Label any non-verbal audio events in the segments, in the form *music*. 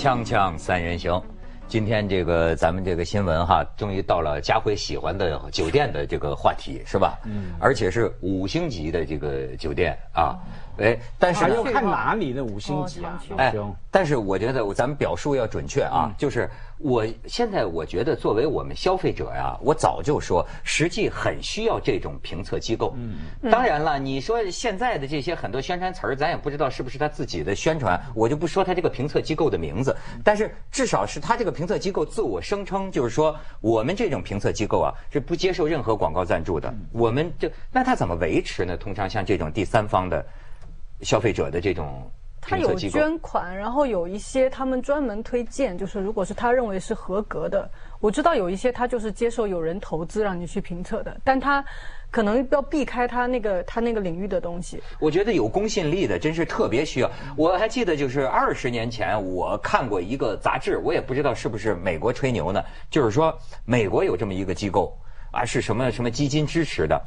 锵锵三人行，今天这个咱们这个新闻哈，终于到了家辉喜欢的酒店的这个话题是吧？嗯，而且是五星级的这个酒店啊。哎，但是还要看哪里的五星级啊？哎，但是我觉得咱们表述要准确啊。就是我现在我觉得作为我们消费者呀，我早就说，实际很需要这种评测机构。嗯，当然了，你说现在的这些很多宣传词儿，咱也不知道是不是他自己的宣传，我就不说他这个评测机构的名字。但是至少是他这个评测机构自我声称，就是说我们这种评测机构啊是不接受任何广告赞助的。我们就那他怎么维持呢？通常像这种第三方的。消费者的这种，他有捐款，然后有一些他们专门推荐，就是如果是他认为是合格的，我知道有一些他就是接受有人投资让你去评测的，但他可能要避开他那个他那个领域的东西。我觉得有公信力的真是特别需要。我还记得就是二十年前我看过一个杂志，我也不知道是不是美国吹牛呢，就是说美国有这么一个机构啊，是什么什么基金支持的。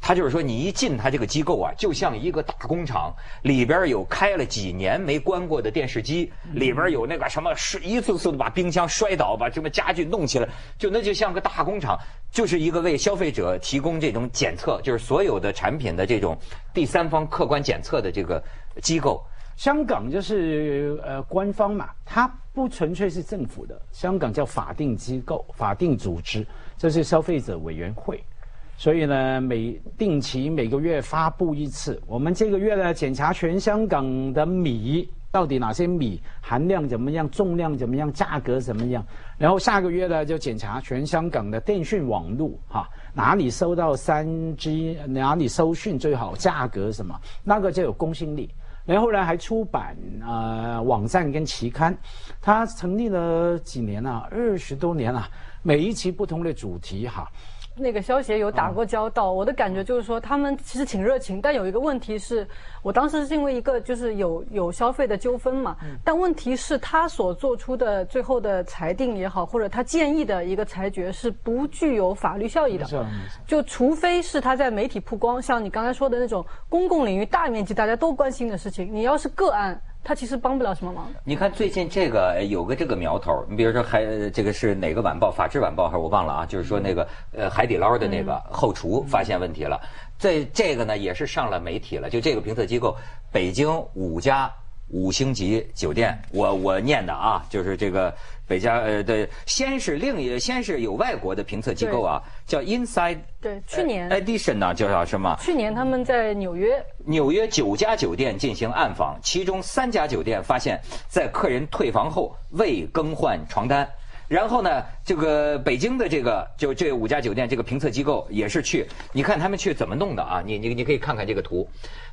他就是说，你一进他这个机构啊，就像一个大工厂，里边有开了几年没关过的电视机，里边有那个什么，是一次次的把冰箱摔倒，把什么家具弄起来，就那就像个大工厂，就是一个为消费者提供这种检测，就是所有的产品的这种第三方客观检测的这个机构。香港就是呃官方嘛，它不纯粹是政府的，香港叫法定机构、法定组织，这是消费者委员会。所以呢，每定期每个月发布一次。我们这个月呢，检查全香港的米到底哪些米含量怎么样，重量怎么样，价格怎么样。然后下个月呢，就检查全香港的电讯网络，哈，哪里收到三 G，哪里收讯最好，价格什么，那个就有公信力。然后呢，还出版呃网站跟期刊，他成立了几年了，二十多年了，每一期不同的主题，哈。那个消协有打过交道，我的感觉就是说他们其实挺热情，但有一个问题是，我当时是因为一个就是有有消费的纠纷嘛，但问题是他所做出的最后的裁定也好，或者他建议的一个裁决是不具有法律效益的，就除非是他在媒体曝光，像你刚才说的那种公共领域大面积大家都关心的事情，你要是个案。他其实帮不了什么忙的。你看最近这个有个这个苗头，你比如说还这个是哪个晚报？法制晚报还是我忘了啊？就是说那个呃海底捞的那个后厨发现问题了，这这个呢也是上了媒体了。就这个评测机构，北京五家五星级酒店，我我念的啊，就是这个。北加呃的，先是另一先是有外国的评测机构啊，叫 Inside 对去年 Edition 呢叫叫什么？去年他们在纽约纽约九家酒店进行暗访，其中三家酒店发现，在客人退房后未更换床单。然后呢，这个北京的这个就这五家酒店这个评测机构也是去，你看他们去怎么弄的啊？你你你可以看看这个图，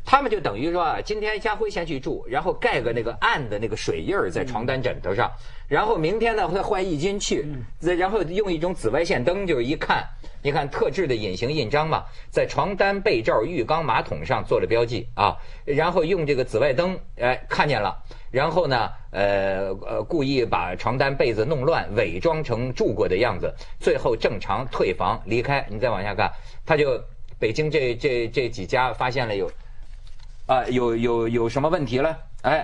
他们就等于说啊，今天家辉先去住，然后盖个那个暗的那个水印在床单枕头上，然后明天呢再换一斤去，然后用一种紫外线灯，就是一看，你看特制的隐形印章嘛，在床单、被罩、浴缸、马桶上做了标记啊，然后用这个紫外灯，哎，看见了。然后呢，呃呃，故意把床单被子弄乱，伪装成住住过的样子，最后正常退房离开。你再往下看，他就北京这这这几家发现了有，啊，有有有什么问题了？哎。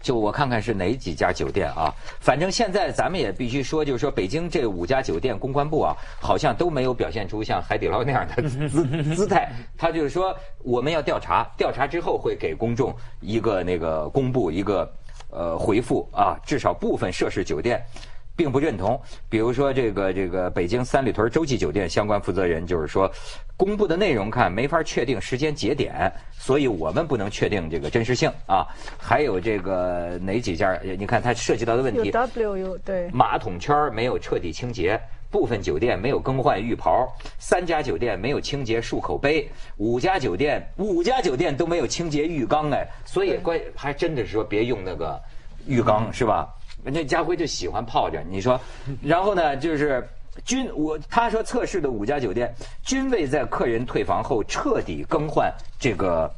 就我看看是哪几家酒店啊？反正现在咱们也必须说，就是说北京这五家酒店公关部啊，好像都没有表现出像海底捞那样的 *laughs* 姿姿态。他就是说，我们要调查，调查之后会给公众一个那个公布一个呃回复啊，至少部分涉事酒店。并不认同，比如说这个这个北京三里屯洲际酒店相关负责人就是说，公布的内容看没法确定时间节点，所以我们不能确定这个真实性啊。还有这个哪几家？你看它涉及到的问题，W 有对，马桶圈没有彻底清洁，部分酒店没有更换浴袍，三家酒店没有清洁漱口杯，五家酒店五家酒店都没有清洁浴缸哎，所以关还真的是说别用那个浴缸是吧？人家家辉就喜欢泡着，你说，*laughs* 然后呢，就是均我他说测试的五家酒店均未在客人退房后彻底更换这个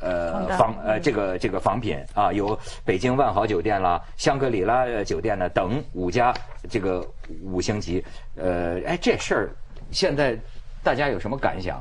呃房呃这个这个房品啊，有北京万豪酒店啦、香格里拉酒店呢等五家这个五星级，呃，哎，这事儿现在大家有什么感想？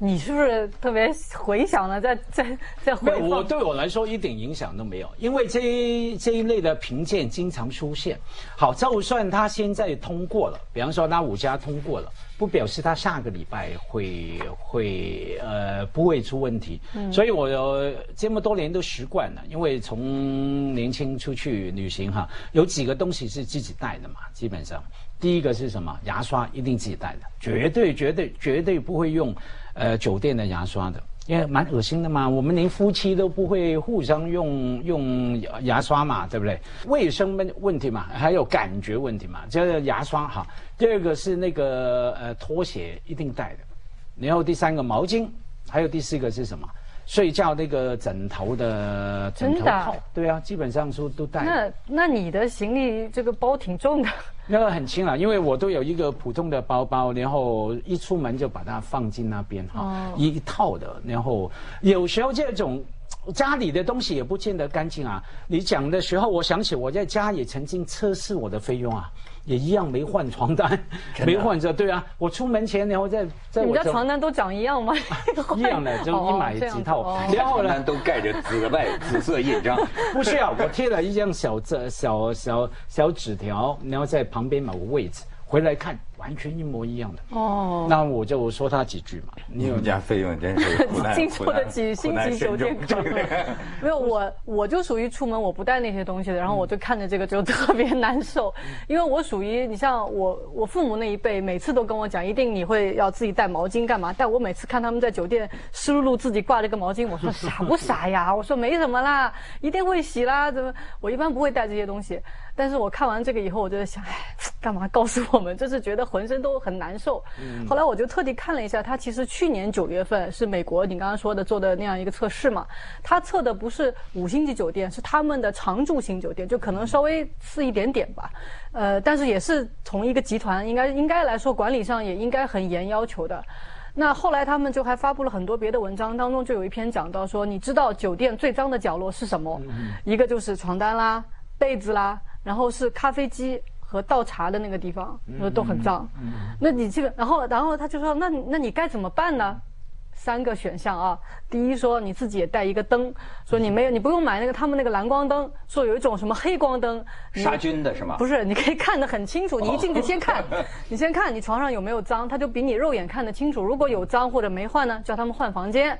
你是不是特别回想了，在 *laughs* 在在回我？对我来说一点影响都没有，因为这一这一类的评鉴经常出现。好，就算他现在通过了，比方说那五家通过了，不表示他下个礼拜会会呃不会出问题。所以我有这么多年都习惯了，因为从年轻出去旅行哈，有几个东西是自己带的嘛，基本上。第一个是什么？牙刷一定自己带的，绝对绝对绝对不会用，呃，酒店的牙刷的，因为蛮恶心的嘛。我们连夫妻都不会互相用用牙牙刷嘛，对不对？卫生问问题嘛，还有感觉问题嘛。这个牙刷哈，第二个是那个呃拖鞋一定带的，然后第三个毛巾，还有第四个是什么？睡觉那个枕头的枕头套，对啊，基本上说都带。那那你的行李这个包挺重的，那个很轻了，因为我都有一个普通的包包，然后一出门就把它放进那边哈，哦一套的。然后有时候这种家里的东西也不见得干净啊。你讲的时候，我想起我在家也曾经测试我的费用啊，也一样没换床单，没换着。对啊，我出门前然后在在你我家床单都长一样吗？*laughs* 一样的，就 *laughs* 一买几套哦。然后呢床单，都盖着紫外紫色印章，*laughs* 不是啊，我贴了一张小字小小小纸条，然后在旁边某个位置，回来看完全一模一样的。哦，那我就说他几句嘛。你们家 *laughs* 费用真是苦难进出的几星级酒店没有我，我就属于出门我不带那些东西的，然后我就看着这个就特别难受，因为我属于你像我我父母那一辈，每次都跟我讲，一定你会要自己带毛巾干嘛？但我每次看他们在酒店湿漉漉自己挂着个毛巾，我说傻不傻呀？我说没什么啦，一定会洗啦，怎么？我一般不会带这些东西，但是我看完这个以后，我就在想，哎，干嘛告诉我们？*laughs* 就是觉得浑身都很难受。后来我就特地看了一下，他其实去年九月份是美国你刚刚说的做的那样一个测试嘛，他测的不是五星级酒店，是他们的常住型酒店，就可能稍微次一点点吧。呃，但是也是从一个集团，应该应该来说管理上也应该很严要求的。那后来他们就还发布了很多别的文章，当中就有一篇讲到说，你知道酒店最脏的角落是什么？一个就是床单啦、被子啦，然后是咖啡机和倒茶的那个地方，说都很脏。那你这个，然后然后他就说，那那你该怎么办呢？三个选项啊，第一说你自己也带一个灯，说你没有，你不用买那个他们那个蓝光灯，说有一种什么黑光灯，杀菌的是吗？不是，你可以看得很清楚。你一进去先看，*laughs* 你先看你床上有没有脏，它就比你肉眼看得清楚。如果有脏或者没换呢，叫他们换房间，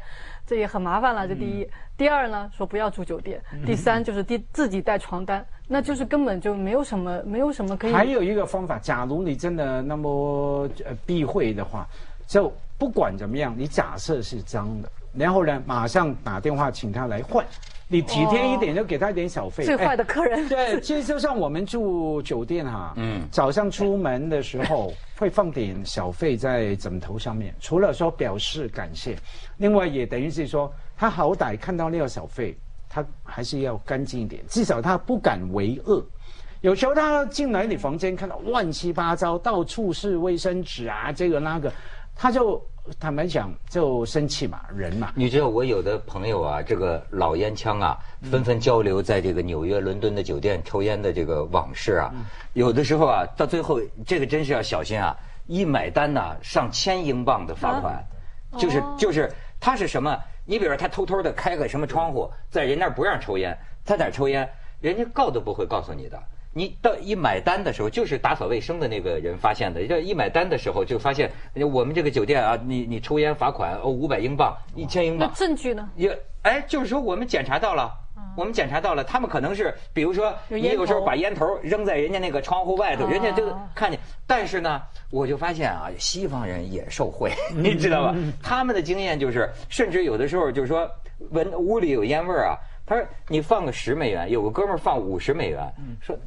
这也很麻烦了。这第一，第二呢，说不要住酒店。第三就是第自己带床单，那就是根本就没有什么没有什么可以。还有一个方法，假如你真的那么呃避讳的话，就不管怎么样，你假设是脏的，然后呢，马上打电话请他来换。你体贴一点，就给他一点小费。最坏的哎客人。对，其实就像我们住酒店哈，嗯嗯，早上出门的时候会放点小费在枕头上面，除了说表示感谢，另外也等于是说他好歹看到那个小费，他还是要干净一点，至少他不敢为恶。有时候他进来你房间看到乱七八糟，到处是卫生纸啊，这个那个，他就坦白讲就生气嘛，人嘛。你知道我有的朋友啊，这个老烟枪啊，纷纷交流在这个纽约、伦敦的酒店抽烟的这个往事啊。有的时候啊，到最后这个真是要小心啊！一买单呐、上千英镑的罚款，就是哦就是他是什么？你比如说他偷偷的开个什么窗户，在人那儿不让抽烟，他哪儿抽烟，人家告都不会告诉你的。你到一买单的时候，就是打扫卫生的那个人发现的。这一买单的时候就发现，我们这个酒店啊，你你抽烟罚款哦五百英镑，一千英那镑。证据呢？也哎，就是说我们检查到了，我们检查到了，他们可能是比如说你有时候把烟头扔在人家那个窗户外头，人家就啊看见。但是呢，我就发现啊，西方人也受贿，*laughs* 你知道吧？他们的经验就是，甚至有的时候就是说，闻屋里有烟味儿啊，他说你放个十美元，有个哥们儿放五十美元，说。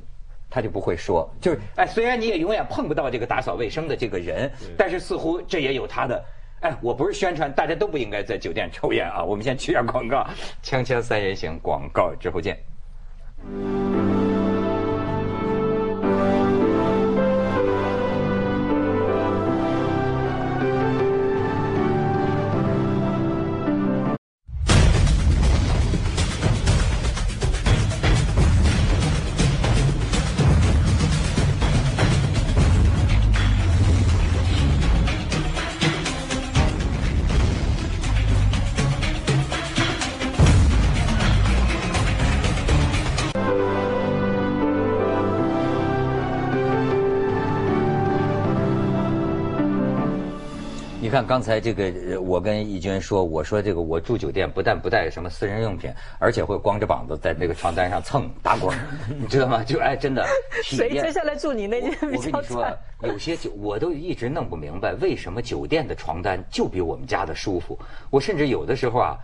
他就不会说，就是哎，虽然你也永远碰不到这个打扫卫生的这个人，但是似乎这也有他的。哎，我不是宣传，大家都不应该在酒店抽烟啊。我们先去下广告，锵锵三人行广告之后见。看刚才这个，呃我跟义军说，我说这个我住酒店不但不带什么私人用品，而且会光着膀子在那个床单上蹭打滚，*laughs* 你知道吗？就哎，真的体验谁接下来住你那间比较我跟你说？，有些酒我都一直弄不明白，为什么酒店的床单就比我们家的舒服？我甚至有的时候啊，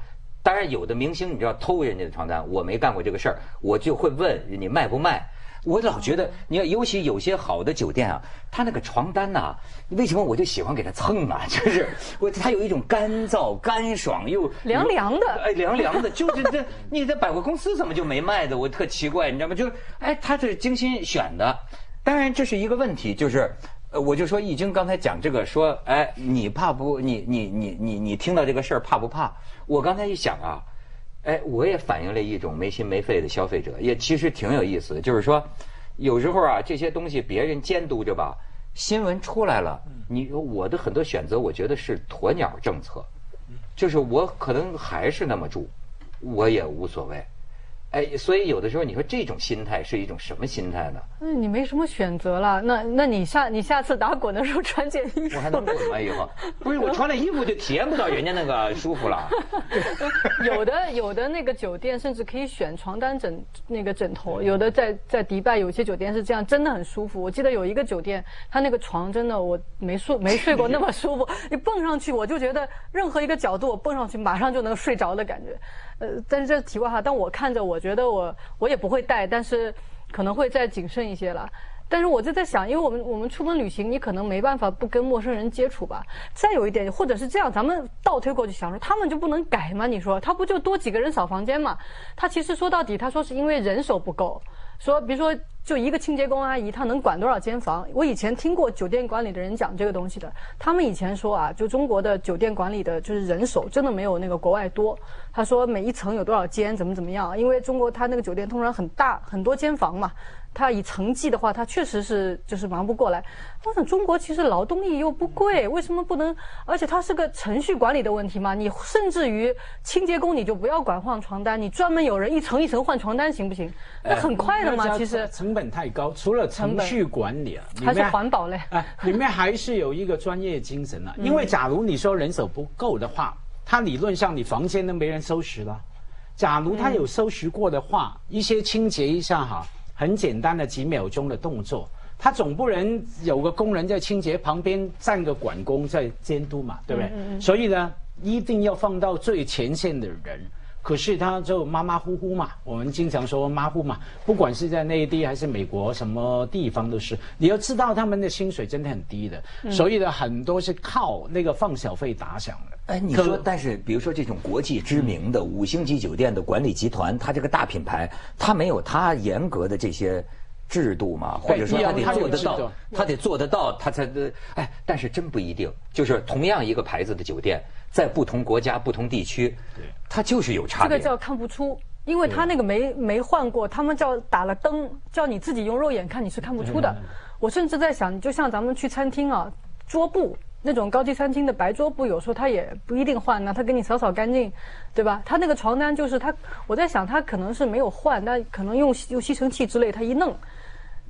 当然有的明星你知道偷人家的床单，我没干过这个事儿，我就会问你卖不卖。我老觉得，你看，尤其有些好的酒店啊，它那个床单呐、为什么我就喜欢给它蹭啊？*laughs* 就是我它有一种干燥、干爽又凉凉的哎，凉凉的，就是这 *laughs* 你在百货公司怎么就没卖的？我特奇怪，你知道吗？就是哎，它这是精心选的。当然这是一个问题，就是。呃，我就说易经刚才讲这个，说，哎，你怕不？你你你你你听到这个事儿怕不怕？我刚才一想啊，哎，我也反映了一种没心没肺的消费者，也其实挺有意思的。就是说，有时候啊，这些东西别人监督着吧，新闻出来了，你我的很多选择，我觉得是鸵鸟政策，就是我可能还是那么住，我也无所谓。哎，所以有的时候你说这种心态是一种什么心态呢？嗯，你没什么选择了。那那你下你下次打滚的时候穿件衣服我还。能滚吗？以后不是我穿了衣服就体验不到人家那个舒服了。*laughs* 有的有的那个酒店甚至可以选床单枕那个枕头，有的在在迪拜有些酒店是这样，真的很舒服。我记得有一个酒店，它那个床真的我没睡没睡过那么舒服，*laughs* 你蹦上去我就觉得任何一个角度我蹦上去马上就能睡着的感觉。呃，但是这是题外话，但我看着我觉得我我也不会带，但是可能会再谨慎一些了。但是我就在想，因为我们我们出门旅行，你可能没办法不跟陌生人接触吧。再有一点，或者是这样，咱们倒推过去想说，他们就不能改吗？你说他不就多几个人扫房间吗？他其实说到底，他说是因为人手不够。说，比如说，就一个清洁工阿姨，她能管多少间房？我以前听过酒店管理的人讲这个东西的，他们以前说啊，就中国的酒店管理的，就是人手真的没有那个国外多。他说每一层有多少间，怎么怎么样？因为中国它那个酒店通常很大，很多间房嘛。它以成绩的话，他确实是就是忙不过来。我想中国其实劳动力又不贵，为什么不能？而且它是个程序管理的问题嘛。你甚至于清洁工你就不要管换床单，你专门有人一层一层换床单行不行？那很快的嘛，其实成本太高，除了程序管理啊，还是环保嘞。哎，里面还是有一个专业精神啊。嗯因为假如你说人手不够的话，他理论上你房间都没人收拾了。假如他有收拾过的话，一些清洁一下哈，很简单的几秒钟的动作，他总不能有个工人在清洁旁边站个管工在监督嘛，对不对？所以呢，一定要放到最前线的人。可是他就马马虎虎嘛，我们经常说马虎嘛，不管是在内地还是美国，什么地方都是。你要知道他们的薪水真的很低的，所以呢，很多是靠那个放小费打响的。哎，你说，但是比如说这种国际知名的五星级酒店的管理集团，它这个大品牌，它没有它严格的这些制度嘛？或者说它得做得到制度，它得做得到，它才得哎。但是真不一定，就是同样一个牌子的酒店，在不同国家、不同地区，它就是有差别。这个叫看不出，因为他那个没没换过，他们叫打了灯，叫你自己用肉眼看你是看不出的。我甚至在想，就像咱们去餐厅啊，桌布那种高级餐厅的白桌布，有时候他也不一定换，那他给你扫扫干净，对吧？他那个床单就是他，我在想他可能是没有换，但可能用用吸尘器之类，他一弄，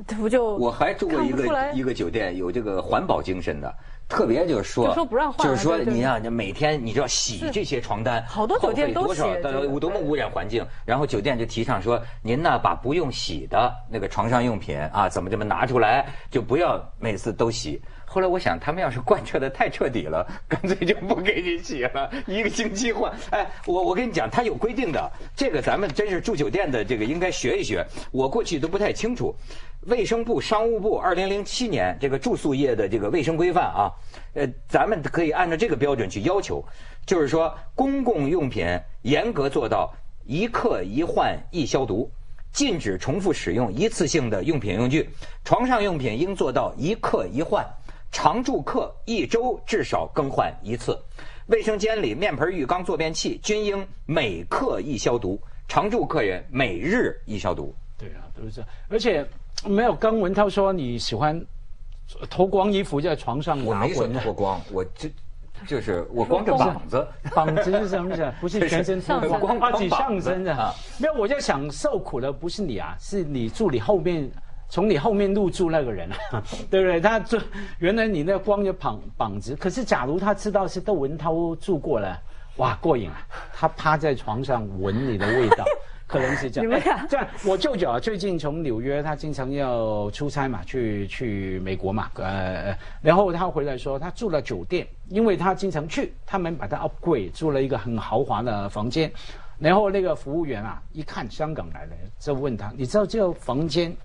这不就我还住过一个一个酒店，有这个环保精神的。特别就是说，就说不让换就是说你让每天你就要洗这些床单，好多酒店都耗费多少写这个呃多么污染环境。然后酒店就提倡说，您呢把不用洗的那个床上用品啊，怎么怎么拿出来，就不要每次都洗。后来我想，他们要是贯彻的太彻底了，干脆就不给你洗了，一个星期换。哎，我我跟你讲，他有规定的，这个咱们真是住酒店的，这个应该学一学。我过去都不太清楚，卫生部、商务部二零零七年这个住宿业的这个卫生规范啊，呃，咱们可以按照这个标准去要求，就是说公共用品严格做到一客一换一消毒。禁止重复使用一次性的用品用具，床上用品应做到一客一换，常住客一周至少更换一次。卫生间里面盆、浴缸、坐便器均应每客一消毒，常住客人每日一消毒。对啊，都是这样。而且没有刚文涛说你喜欢脱光衣服在床上我没说打滚，脱光，我这就是我光着膀子。膀子是什么意思？*laughs* 不是全身脱上身光，啊，只上身的啊。没有，我在想受苦的不是你啊，是你助理后面从你后面入住那个人啊，*laughs* 对不对？他这原来你那光着膀膀子，可是假如他知道是窦文涛住过了，哇，过瘾啊！他趴在床上闻你的味道。可能是这样。你们看，*laughs* 这样我舅舅啊，最近从纽约，他经常要出差嘛，去去美国嘛，呃，然后他回来说，他住了酒店，因为他经常去，他们把他 upgrade 住了一个很豪华的房间，然后那个服务员啊，一看香港来的，就问他，你知道这个房间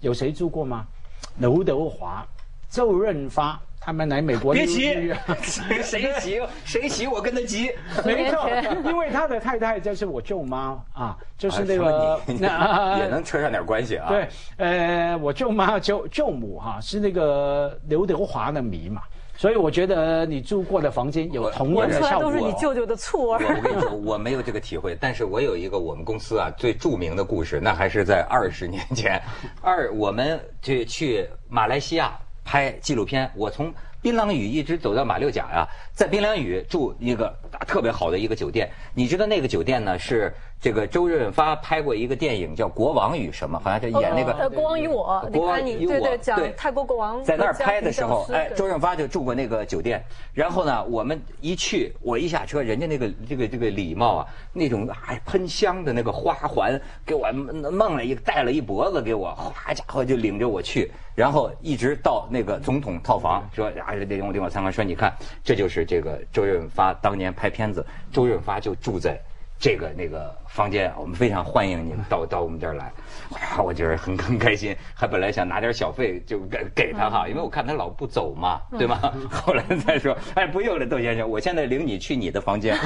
有谁住过吗？*tsk* 刘德华、周润发。他们来美国，别急，谁谁急谁急，我跟他急。没错，因为他的太太就是我舅妈啊，就是那个 *laughs* *laughs* 也能扯上点关系啊。对，呃，我舅妈舅舅母哈是那个刘德华的迷嘛，所以我觉得你住过的房间有同样的效果。都是你舅舅的醋味。我跟你说，我没有这个体会，但是我有一个我们公司啊最著名的故事，那还是在二十年前，二我们去去马来西亚。拍纪录片，我从槟榔屿一直走到马六甲呀，在槟榔屿住一个特别好的一个酒店。你知道那个酒店呢？是这个周润发拍过一个电影叫《国王与什么》，好像就演那个《国王与我》。国王与我，对对，讲泰国国王。在那儿拍的时候，哎，周润发就住过那个酒店。然后呢，我们一去，我一下车，人家那个这个这个礼貌啊，那种哎喷香的那个花环，给我弄了一戴了一脖子，给我，哗家伙就领着我去。然后一直到那个总统套房，说啊，得用另外参观。说你看，这就是这个周润发当年拍片子，周润发就住在这个那个房间。我们非常欢迎你到到我们这儿来。哇，我觉得很很开心，还本来想拿点小费就给给他哈，因为我看他老不走嘛，对吗？*laughs* 后来再说，哎，不用了，窦先生，我现在领你去你的房间。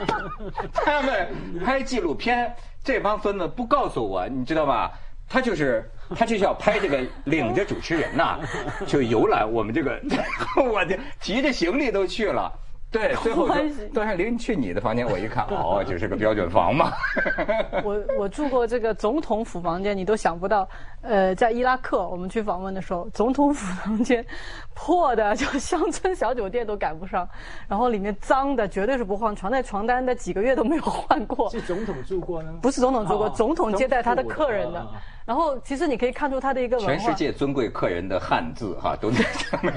*laughs* 他们拍纪录片，这帮孙子不告诉我，你知道吗？他就是他就是要拍这个，领着主持人呐，就游览我们这个，*laughs* 我的提着行李都去了。对，最后都让领去你的房间，我一看，哦，就是个标准房嘛。我 *laughs* *laughs* 我住过这个总统府房间，你都想不到。呃，在伊拉克，我们去访问的时候，总统府房间破的就乡村小酒店都赶不上，然后里面脏的绝对是不换床单，床单的几个月都没有换过。是总统住过呢？不是总统住过，总统接待他的客人的。然后其实你可以看出他的一个全世界尊贵客人的汉字哈都在上面。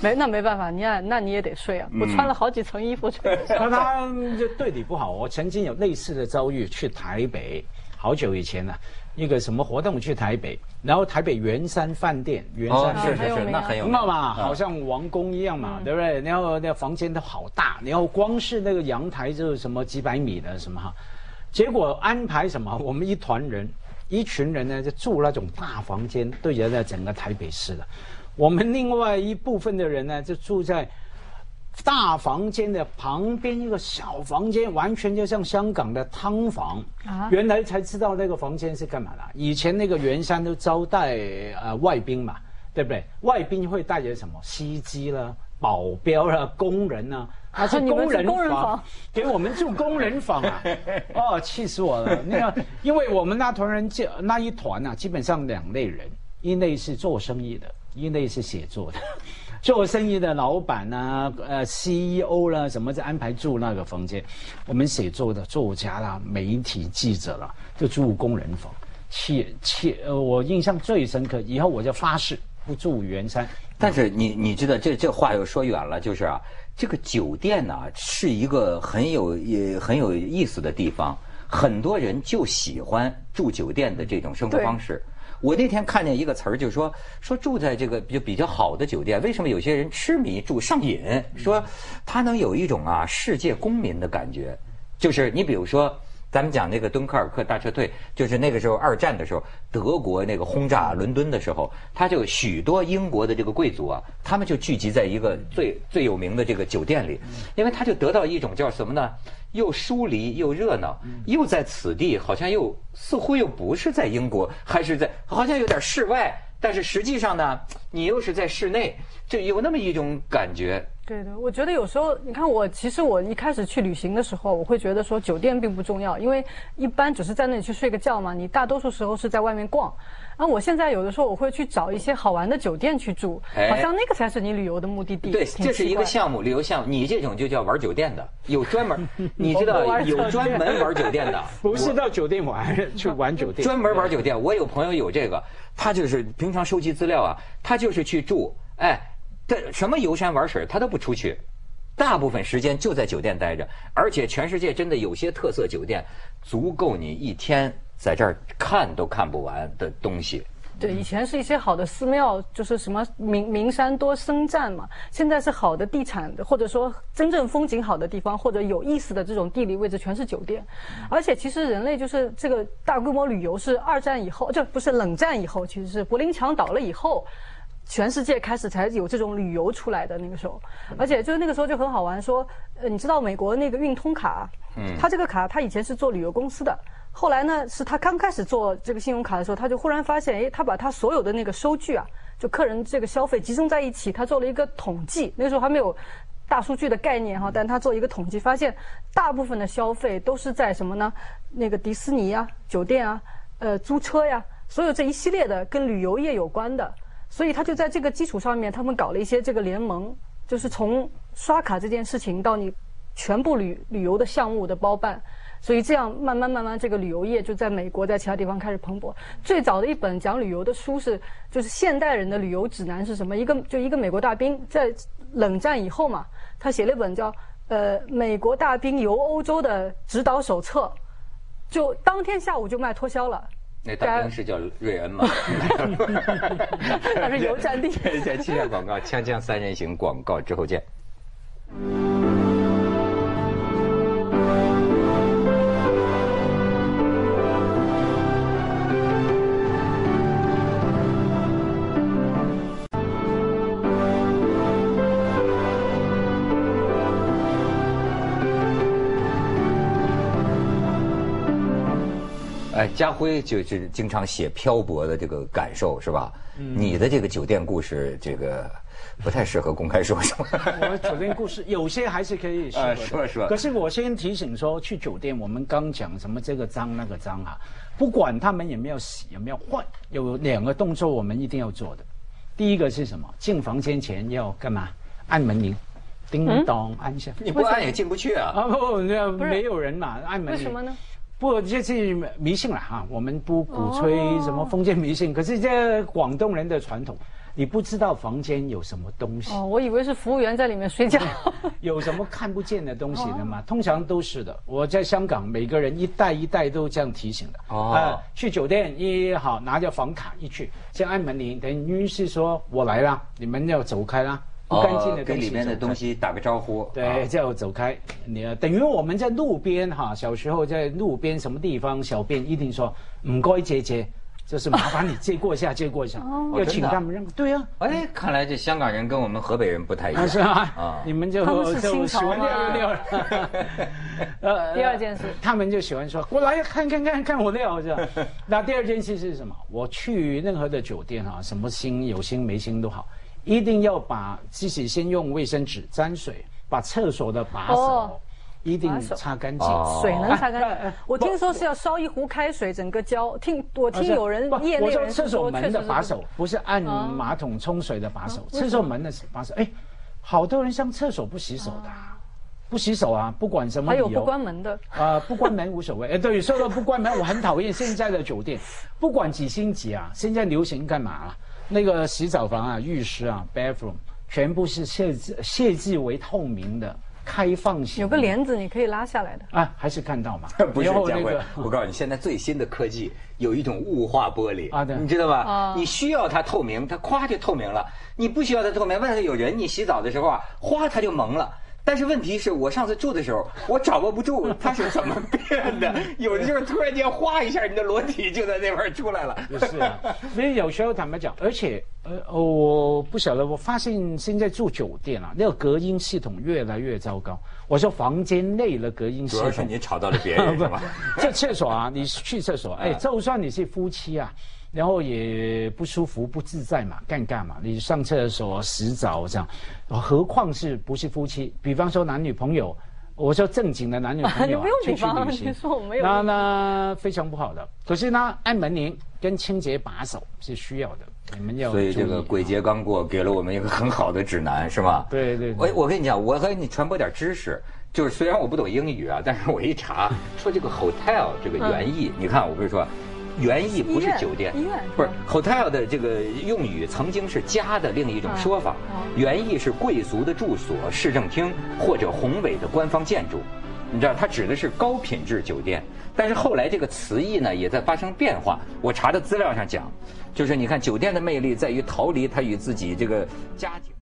没那没办法，你看那你也得睡啊。我穿了好几层衣服去。那 *laughs* 他就对你不好。我曾经有类似的遭遇，去台北，好久以前了。一个什么活动去台北，然后台北圆山饭店，圆山是是是，那很有，知道嘛？好像王宫一样嘛，对不对？然后那房间都好大，然后光是那个阳台就是什么几百米的什么哈，结果安排什么？我们一团人，一群人呢就住那种大房间，对着那整个台北市的，我们另外一部分的人呢就住在。大房间的旁边一个小房间，完全就像香港的汤房。啊，原来才知道那个房间是干嘛的。以前那个圆山都招待呃外宾嘛，对不对？外宾会带着什么司机啦、保镖啦、工人啊，他是工人房，给我们住工人房啊！*laughs* 哦，气死我了！那个，因为我们那团人就那一团啊，基本上两类人，一类是做生意的，一类是写作的。*laughs* 做生意的老板呐，呃，CEO 啦，什么在安排住那个房间？我们写作的作家啦、媒体记者啦，就住工人房。气气，呃，我印象最深刻，以后我就发誓不住圆山。但是你你知道，这这话又说远了，就是啊，这个酒店呢是一个很有也很有意思的地方，很多人就喜欢住酒店的这种生活方式。我那天看见一个词儿，就说说住在这个就比较好的酒店，为什么有些人痴迷住上瘾？说他能有一种啊世界公民的感觉，就是你比如说。咱们讲那个敦刻尔克大撤退，就是那个时候二战的时候，德国那个轰炸伦敦的时候，他就许多英国的这个贵族啊，他们就聚集在一个最最有名的这个酒店里，因为他就得到一种叫什么呢？又疏离又热闹，又在此地，好像又似乎又不是在英国，还是在好像有点室外，但是实际上呢，你又是在室内，就有那么一种感觉。对对，我觉得有时候你看我，其实我一开始去旅行的时候，我会觉得说酒店并不重要，因为一般只是在那里去睡个觉嘛，你大多数时候是在外面逛。然后我现在有的时候我会去找一些好玩的酒店去住，哎好像那个才是你旅游的目的地。对，这是一个项目，旅游项目。你这种就叫玩酒店的，有专门，*laughs* 你知道有专门玩酒店的，*laughs* 不是到酒店玩，*laughs* 去玩酒店。专门玩酒店。我有朋友有这个，他就是平常收集资料啊，他就是去住，哎，他什么游山玩水他都不出去，大部分时间就在酒店待着，而且全世界真的有些特色酒店，足够你一天在这儿看都看不完的东西。对，以前是一些好的寺庙，就是什么名名山多僧站嘛。现在是好的地产，或者说真正风景好的地方，或者有意思的这种地理位置，全是酒店。而且其实人类就是这个大规模旅游是二战以后，这不是冷战以后，其实是柏林墙倒了以后。全世界开始才有这种旅游出来的那个时候，而且就是那个时候就很好玩，说，呃，你知道美国那个运通卡，嗯，它这个卡它以前是做旅游公司的，后来呢是他刚开始做这个信用卡的时候，他就忽然发现，诶，他把他所有的那个收据啊，就客人这个消费集中在一起，他做了一个统计，那个时候还没有大数据的概念哈，但他做一个统计，发现大部分的消费都是在什么呢？那个迪士尼啊、酒店啊、呃租车呀，所有这一系列的跟旅游业有关的。所以他就在这个基础上面，他们搞了一些这个联盟，就是从刷卡这件事情到你全部旅旅游的项目的包办，所以这样慢慢慢慢，这个旅游业就在美国在其他地方开始蓬勃。最早的一本讲旅游的书是，就是现代人的旅游指南是什么？一个就一个美国大兵在冷战以后嘛，他写了一本叫呃美国大兵游欧洲的指导手册，就当天下午就卖脱销了。那大兵是叫瑞恩吗？*laughs* 那是油站地。*laughs* 在气象广告，锵锵三人行广告之后见。哎，家辉就是经常写漂泊的这个感受，是吧？你的这个酒店故事，这个不太适合公开说，是吧？我酒店故事有些还是可以说说 *laughs* 可是我先提醒说，去酒店我们刚讲什么这个脏那个脏啊，不管他们有没有洗有没有换，有两个动作我们一定要做的。第一个是什么？进房间前要干嘛？按门铃，叮咚按一下。你不按也进不去啊。啊不，那没有人嘛，按门铃。为什么呢？不，这是迷信了哈。我们不鼓吹哦什么封建迷信，可是这广东人的传统，你不知道房间有什么东西，哦，我以为是服务员在里面睡觉。*laughs* 有什么看不见的东西的嘛？通常都是的。我在香港，每个人一代一代都这样提醒的。哦呃去酒店一好拿着房卡一去，先按门铃，等于是说我来了，你们要走开啦，不干净的东西哦跟里面的东西打个招呼。对，啊就走开。你等于我们在路边哈，小时候在路边什么地方小便一定说唔该姐姐，就是麻烦你借过一下，借过一下，要请他们让。对啊，哎，看来这香港人跟我们河北人不太一样。啊是啊啊，你们就清朝喜欢吗尿尿。*laughs* 呃第二件事他们就喜欢说过来看看看看我尿是吧？那第二件事是什么？我去任何的酒店哈，什么星有星没星都好，一定要把自己先用卫生纸沾水，把厕所的把手哦一定擦干净。哦水能擦干净。*laughs* 我听说是要烧一壶开水，整个浇。听我听有人业内人士厕所门的把手，不是按哦马桶冲水的把手，厕所门的把手。哎，好多人上厕所不洗手的啊，不洗手啊，不管什么理由。还有不关门的。啊、不关门无所谓。哎，对，说到不关门，我很讨厌现在的酒店，不管几星级啊，现在流行干嘛啊？那个洗澡房啊、浴室啊、bathroom 全部是设计设计为透明的、开放型的。有个帘子你可以拉下来的。啊，还是看到嘛？*laughs* 不是然后佳慧，我告诉你，现在最新的科技有一种雾化玻璃啊对你知道吧啊？你需要它透明，它咵就透明了；你不需要它透明，外头有人，你洗澡的时候啊，哗它就蒙了。但是问题是我上次住的时候，我掌握不住它是怎么变的，*laughs* 有的就是突然间哗一下，你的裸体就在那边出来了。是啊，*laughs* 所以有时候坦白讲，而且呃，我不晓得，我发现现在住酒店啊，那个隔音系统越来越糟糕。我说房间内的隔音系统，主要是你吵到了别人是吧？*laughs* 这厕所啊，你去厕所，哎，就算你是夫妻啊，然后也不舒服、不自在嘛，尴尬嘛。你上厕所、洗澡这样，何况是不是夫妻？比方说男女朋友，我说正经的男女朋友、啊，你不用出去比方，旅行你说我没有。那那非常不好的。可是呢，按门铃跟清洁把手是需要的，你们要所以这个鬼节刚过，给了我们一个很好的指南，是吗？对对对我我跟你讲，我和你传播点知识，就是虽然我不懂英语啊，但是我一查说这个 hotel 这个原意，你看我不是说。原意不是酒店，不是 hotel 的这个用语，曾经是家的另一种说法。原意是贵族的住所、市政厅或者宏伟的官方建筑，你知道，它指的是高品质酒店。但是后来这个词义呢，也在发生变化。我查的资料上讲，就是你看酒店的魅力在于逃离它与自己这个家庭。